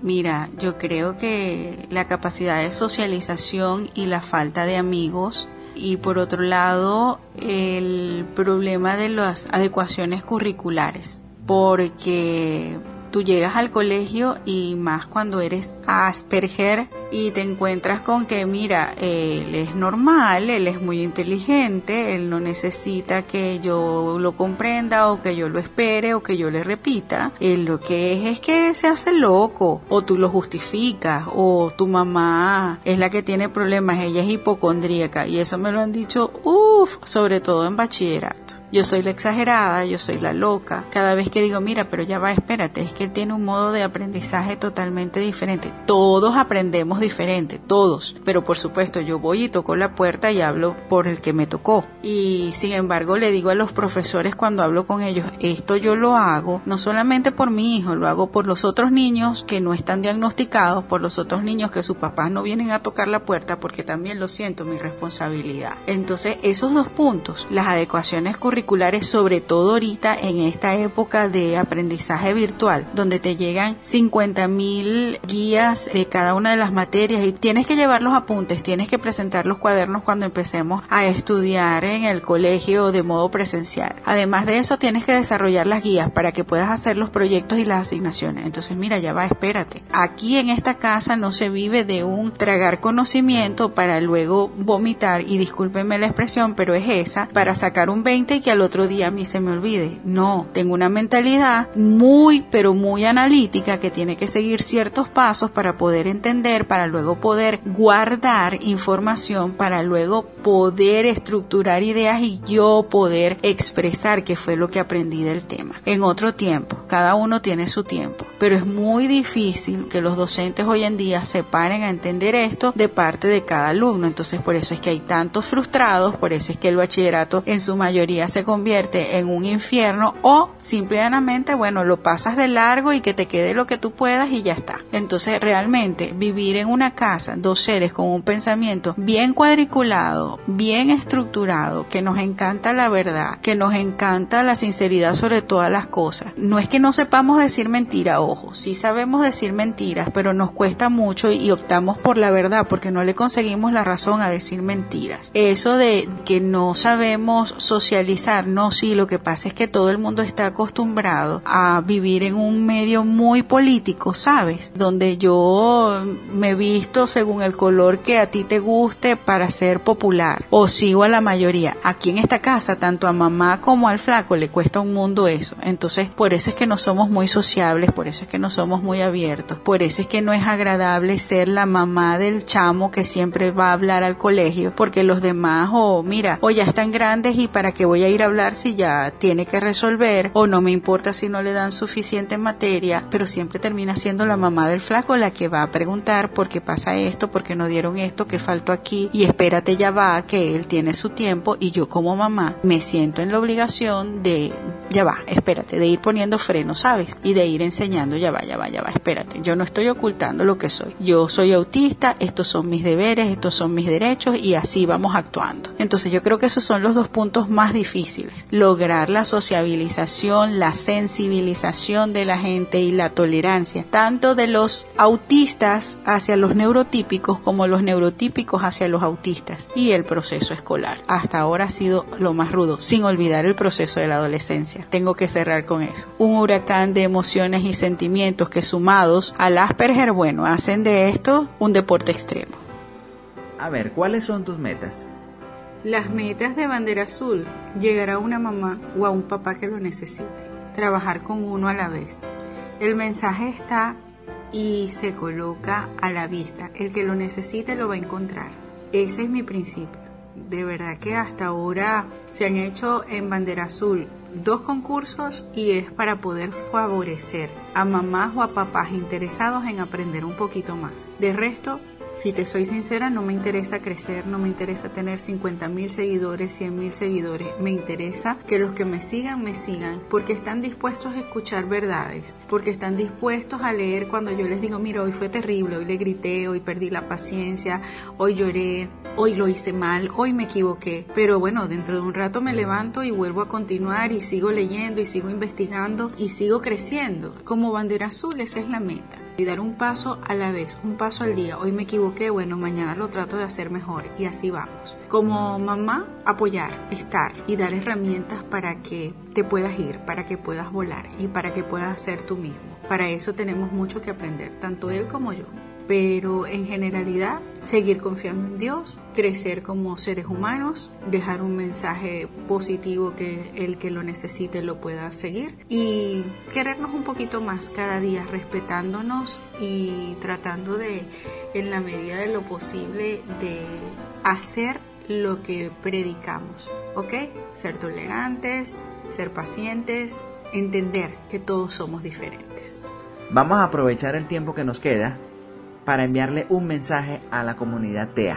Mira, yo creo que la capacidad de socialización y la falta de amigos y por otro lado el problema de las adecuaciones curriculares porque tú llegas al colegio y más cuando eres Asperger y te encuentras con que, mira, él es normal, él es muy inteligente, él no necesita que yo lo comprenda o que yo lo espere o que yo le repita. Él lo que es es que se hace loco o tú lo justificas o tu mamá es la que tiene problemas, ella es hipocondríaca y eso me lo han dicho, uff, sobre todo en bachillerato. Yo soy la exagerada, yo soy la loca. Cada vez que digo, mira, pero ya va, espérate, es que él tiene un modo de aprendizaje totalmente diferente. Todos aprendemos diferente, todos. Pero por supuesto, yo voy y toco la puerta y hablo por el que me tocó. Y sin embargo, le digo a los profesores cuando hablo con ellos, esto yo lo hago no solamente por mi hijo, lo hago por los otros niños que no están diagnosticados, por los otros niños que sus papás no vienen a tocar la puerta, porque también lo siento, mi responsabilidad. Entonces, esos dos puntos, las adecuaciones curriculares, sobre todo ahorita en esta época de aprendizaje virtual, donde te llegan 50 mil guías de cada una de las materias y tienes que llevar los apuntes, tienes que presentar los cuadernos cuando empecemos a estudiar en el colegio de modo presencial. Además de eso, tienes que desarrollar las guías para que puedas hacer los proyectos y las asignaciones. Entonces, mira, ya va, espérate. Aquí en esta casa no se vive de un tragar conocimiento para luego vomitar y discúlpenme la expresión, pero es esa, para sacar un 20 y que al otro día a mí se me olvide. No, tengo una mentalidad muy, pero muy analítica que tiene que seguir ciertos pasos para poder entender, luego poder guardar información, para luego poder estructurar ideas y yo poder expresar qué fue lo que aprendí del tema. En otro tiempo, cada uno tiene su tiempo, pero es muy difícil que los docentes hoy en día se paren a entender esto de parte de cada alumno. Entonces, por eso es que hay tantos frustrados, por eso es que el bachillerato en su mayoría se convierte en un infierno o simplemente, bueno, lo pasas de largo y que te quede lo que tú puedas y ya está. Entonces, realmente vivir en una casa, dos seres con un pensamiento bien cuadriculado, bien estructurado, que nos encanta la verdad, que nos encanta la sinceridad sobre todas las cosas. No es que no sepamos decir mentira, ojo, sí sabemos decir mentiras, pero nos cuesta mucho y optamos por la verdad porque no le conseguimos la razón a decir mentiras. Eso de que no sabemos socializar, no, sí, lo que pasa es que todo el mundo está acostumbrado a vivir en un medio muy político, ¿sabes? Donde yo me visto según el color que a ti te guste para ser popular o sigo a la mayoría. Aquí en esta casa, tanto a mamá como al flaco le cuesta un mundo eso. Entonces, por eso es que no somos muy sociables, por eso es que no somos muy abiertos, por eso es que no es agradable ser la mamá del chamo que siempre va a hablar al colegio, porque los demás, o mira, o ya están grandes y para qué voy a ir a hablar si ya tiene que resolver, o no me importa si no le dan suficiente materia, pero siempre termina siendo la mamá del flaco la que va a preguntar por qué pasa esto, por qué no dieron esto, qué faltó aquí, y espérate ya va, que él tiene su tiempo, y yo como mamá me siento en la obligación de, ya va, espérate, de ir poniendo freno, ¿sabes? Y de ir enseñando, ya va, ya va, ya va, espérate, yo no estoy ocultando lo que soy, yo soy autista, estos son mis deberes, estos son mis derechos, y así vamos actuando. Entonces yo creo que esos son los dos puntos más difíciles, lograr la sociabilización, la sensibilización de la gente y la tolerancia, tanto de los autistas hacia los neurotípicos como los neurotípicos hacia los autistas y el proceso escolar. Hasta ahora ha sido lo más rudo, sin olvidar el proceso de la adolescencia. Tengo que cerrar con eso. Un huracán de emociones y sentimientos que sumados al Asperger, bueno, hacen de esto un deporte extremo. A ver, ¿cuáles son tus metas? Las metas de bandera azul, llegar a una mamá o a un papá que lo necesite, trabajar con uno a la vez. El mensaje está y se coloca a la vista. El que lo necesite lo va a encontrar. Ese es mi principio. De verdad que hasta ahora se han hecho en bandera azul dos concursos y es para poder favorecer a mamás o a papás interesados en aprender un poquito más. De resto, si te soy sincera, no me interesa crecer, no me interesa tener 50 mil seguidores, 100 mil seguidores. Me interesa que los que me sigan, me sigan, porque están dispuestos a escuchar verdades, porque están dispuestos a leer cuando yo les digo, mira, hoy fue terrible, hoy le grité, hoy perdí la paciencia, hoy lloré, hoy lo hice mal, hoy me equivoqué. Pero bueno, dentro de un rato me levanto y vuelvo a continuar y sigo leyendo y sigo investigando y sigo creciendo. Como bandera azul, esa es la meta y dar un paso a la vez, un paso al día. Hoy me equivoqué, bueno, mañana lo trato de hacer mejor y así vamos. Como mamá, apoyar, estar y dar herramientas para que te puedas ir, para que puedas volar y para que puedas ser tú mismo. Para eso tenemos mucho que aprender, tanto él como yo pero en generalidad seguir confiando en Dios, crecer como seres humanos, dejar un mensaje positivo que el que lo necesite lo pueda seguir y querernos un poquito más cada día, respetándonos y tratando de, en la medida de lo posible, de hacer lo que predicamos, ¿ok? Ser tolerantes, ser pacientes, entender que todos somos diferentes. Vamos a aprovechar el tiempo que nos queda para enviarle un mensaje a la comunidad TEA.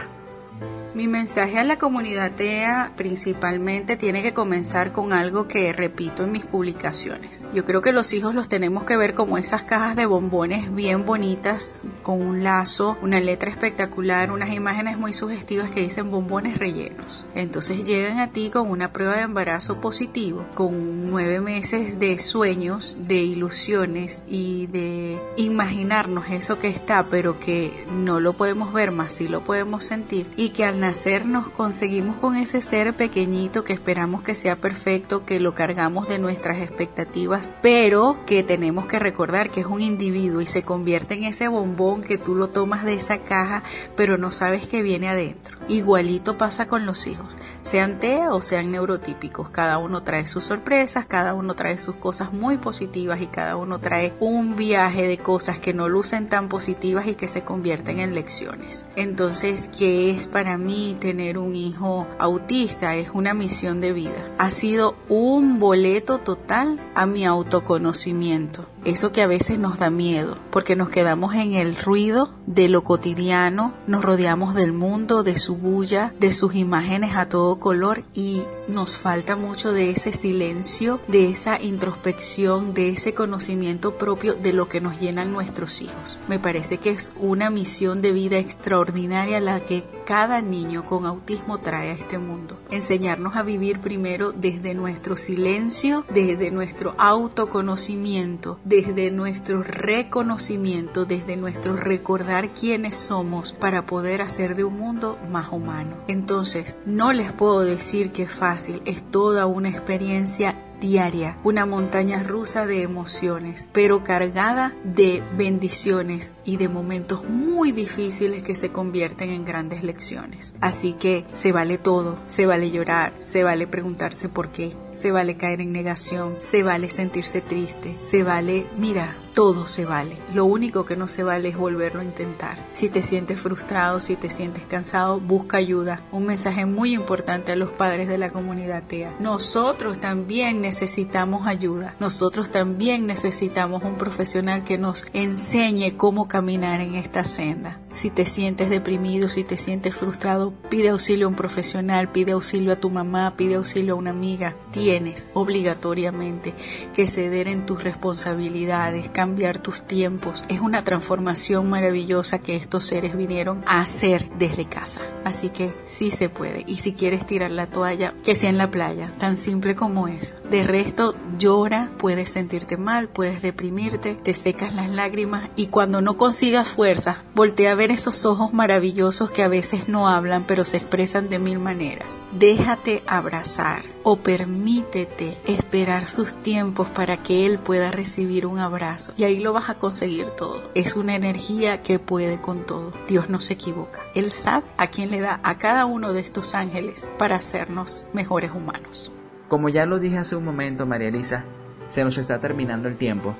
Mi mensaje a la comunidad TEA principalmente tiene que comenzar con algo que repito en mis publicaciones. Yo creo que los hijos los tenemos que ver como esas cajas de bombones bien bonitas, con un lazo, una letra espectacular, unas imágenes muy sugestivas que dicen bombones rellenos. Entonces llegan a ti con una prueba de embarazo positivo, con nueve meses de sueños, de ilusiones y de imaginarnos eso que está, pero que no lo podemos ver más, si lo podemos sentir y que al nacer nos conseguimos con ese ser pequeñito que esperamos que sea perfecto, que lo cargamos de nuestras expectativas, pero que tenemos que recordar que es un individuo y se convierte en ese bombón que tú lo tomas de esa caja, pero no sabes que viene adentro. Igualito pasa con los hijos, sean TEA o sean neurotípicos, cada uno trae sus sorpresas, cada uno trae sus cosas muy positivas y cada uno trae un viaje de cosas que no lucen tan positivas y que se convierten en lecciones. Entonces, ¿qué es para mí? Tener un hijo autista es una misión de vida. Ha sido un boleto total a mi autoconocimiento. Eso que a veces nos da miedo, porque nos quedamos en el ruido de lo cotidiano, nos rodeamos del mundo, de su bulla, de sus imágenes a todo color y nos falta mucho de ese silencio, de esa introspección, de ese conocimiento propio de lo que nos llenan nuestros hijos. Me parece que es una misión de vida extraordinaria la que cada niño con autismo trae a este mundo. Enseñarnos a vivir primero desde nuestro silencio, desde nuestro autoconocimiento, desde nuestro reconocimiento, desde nuestro recordar quiénes somos para poder hacer de un mundo más humano. Entonces, no les puedo decir que es fácil, es toda una experiencia diaria, una montaña rusa de emociones, pero cargada de bendiciones y de momentos muy difíciles que se convierten en grandes lecciones. Así que se vale todo, se vale llorar, se vale preguntarse por qué, se vale caer en negación, se vale sentirse triste, se vale, mira, todo se vale. Lo único que no se vale es volverlo a intentar. Si te sientes frustrado, si te sientes cansado, busca ayuda. Un mensaje muy importante a los padres de la comunidad TEA. Nosotros también necesitamos ayuda. Nosotros también necesitamos un profesional que nos enseñe cómo caminar en esta senda. Si te sientes deprimido, si te sientes frustrado, pide auxilio a un profesional, pide auxilio a tu mamá, pide auxilio a una amiga. Tienes obligatoriamente que ceder en tus responsabilidades, cambiar tus tiempos. Es una transformación maravillosa que estos seres vinieron a hacer desde casa. Así que sí se puede. Y si quieres tirar la toalla, que sea en la playa, tan simple como es. De resto, llora, puedes sentirte mal, puedes deprimirte, te secas las lágrimas y cuando no consigas fuerza, voltea a ver esos ojos maravillosos que a veces no hablan pero se expresan de mil maneras. Déjate abrazar o permítete esperar sus tiempos para que él pueda recibir un abrazo y ahí lo vas a conseguir todo. Es una energía que puede con todo. Dios no se equivoca. Él sabe a quién le da a cada uno de estos ángeles para hacernos mejores humanos. Como ya lo dije hace un momento, María Elisa, se nos está terminando el tiempo.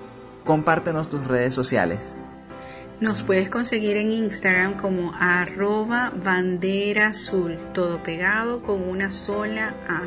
Compártenos tus redes sociales. Nos puedes conseguir en Instagram como arroba bandera azul, todo pegado con una sola A,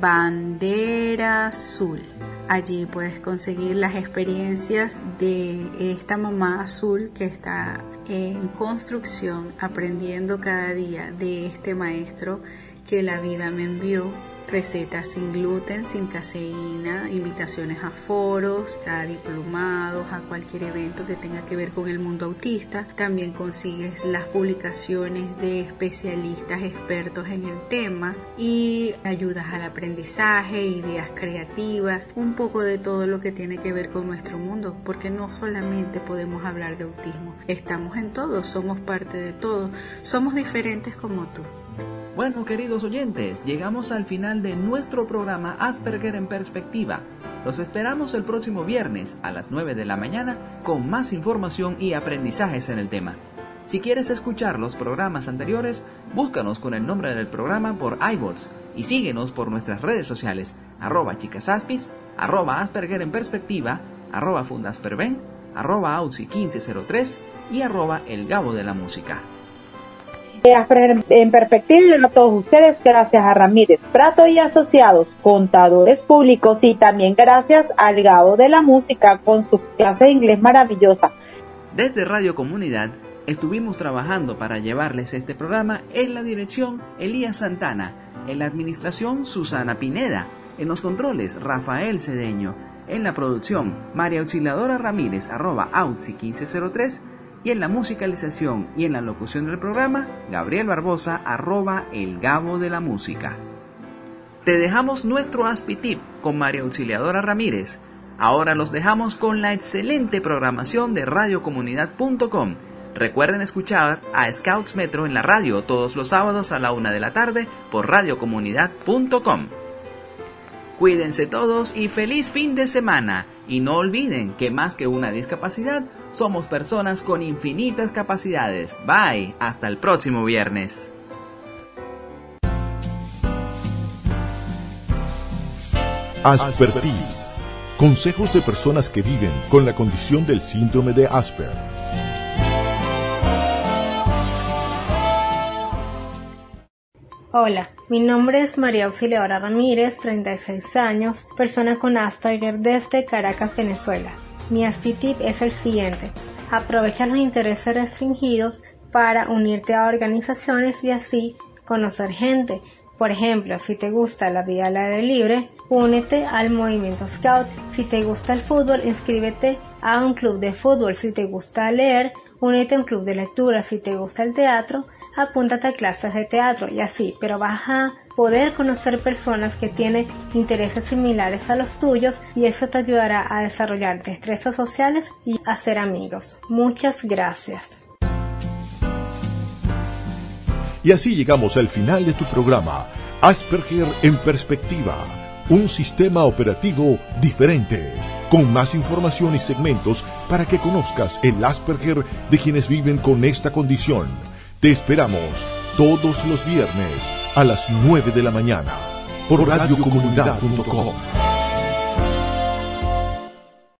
bandera azul. Allí puedes conseguir las experiencias de esta mamá azul que está en construcción, aprendiendo cada día de este maestro que la vida me envió recetas sin gluten, sin caseína, invitaciones a foros, a diplomados, a cualquier evento que tenga que ver con el mundo autista. También consigues las publicaciones de especialistas expertos en el tema y ayudas al aprendizaje, ideas creativas, un poco de todo lo que tiene que ver con nuestro mundo, porque no solamente podemos hablar de autismo, estamos en todo, somos parte de todo, somos diferentes como tú. Bueno, queridos oyentes, llegamos al final de nuestro programa Asperger en Perspectiva. Los esperamos el próximo viernes a las 9 de la mañana con más información y aprendizajes en el tema. Si quieres escuchar los programas anteriores, búscanos con el nombre del programa por iVoox y síguenos por nuestras redes sociales, arroba chicasaspis, arroba Asperger en Perspectiva, arroba Fundasperven, arroba Auxi 1503 y arroba El Gabo de la Música en perspectiva a todos ustedes gracias a Ramírez Prato y Asociados, contadores públicos y también gracias al Gabo de la Música con su clase de inglés maravillosa. Desde Radio Comunidad Estuvimos trabajando para llevarles este programa en la dirección Elías Santana, en la administración Susana Pineda, en los controles Rafael Cedeño, en la producción María Auxiliadora Ramírez arroba 1503 y en la musicalización y en la locución del programa Gabriel Barbosa arroba el Gabo de la Música. Te dejamos nuestro aspitip con María Auxiliadora Ramírez. Ahora los dejamos con la excelente programación de radiocomunidad.com. Recuerden escuchar a Scouts Metro en la radio todos los sábados a la una de la tarde por radiocomunidad.com. Cuídense todos y feliz fin de semana. Y no olviden que más que una discapacidad, somos personas con infinitas capacidades. Bye, hasta el próximo viernes. Aspertis. Consejos de personas que viven con la condición del síndrome de Asper. Hola, mi nombre es María Auxiliadora Ramírez, 36 años, persona con Asperger desde Caracas, Venezuela. Mi ASPITIP es el siguiente. Aprovecha los intereses restringidos para unirte a organizaciones y así conocer gente. Por ejemplo, si te gusta la vida al aire libre, únete al movimiento Scout. Si te gusta el fútbol, inscríbete a un club de fútbol. Si te gusta leer, únete a un club de lectura. Si te gusta el teatro, apúntate a clases de teatro y así, pero vas a poder conocer personas que tienen intereses similares a los tuyos y eso te ayudará a desarrollar destrezas sociales y a ser amigos. Muchas gracias. Y así llegamos al final de tu programa, Asperger en perspectiva, un sistema operativo diferente, con más información y segmentos para que conozcas el Asperger de quienes viven con esta condición te esperamos todos los viernes a las 9 de la mañana por radiocomunidad.com.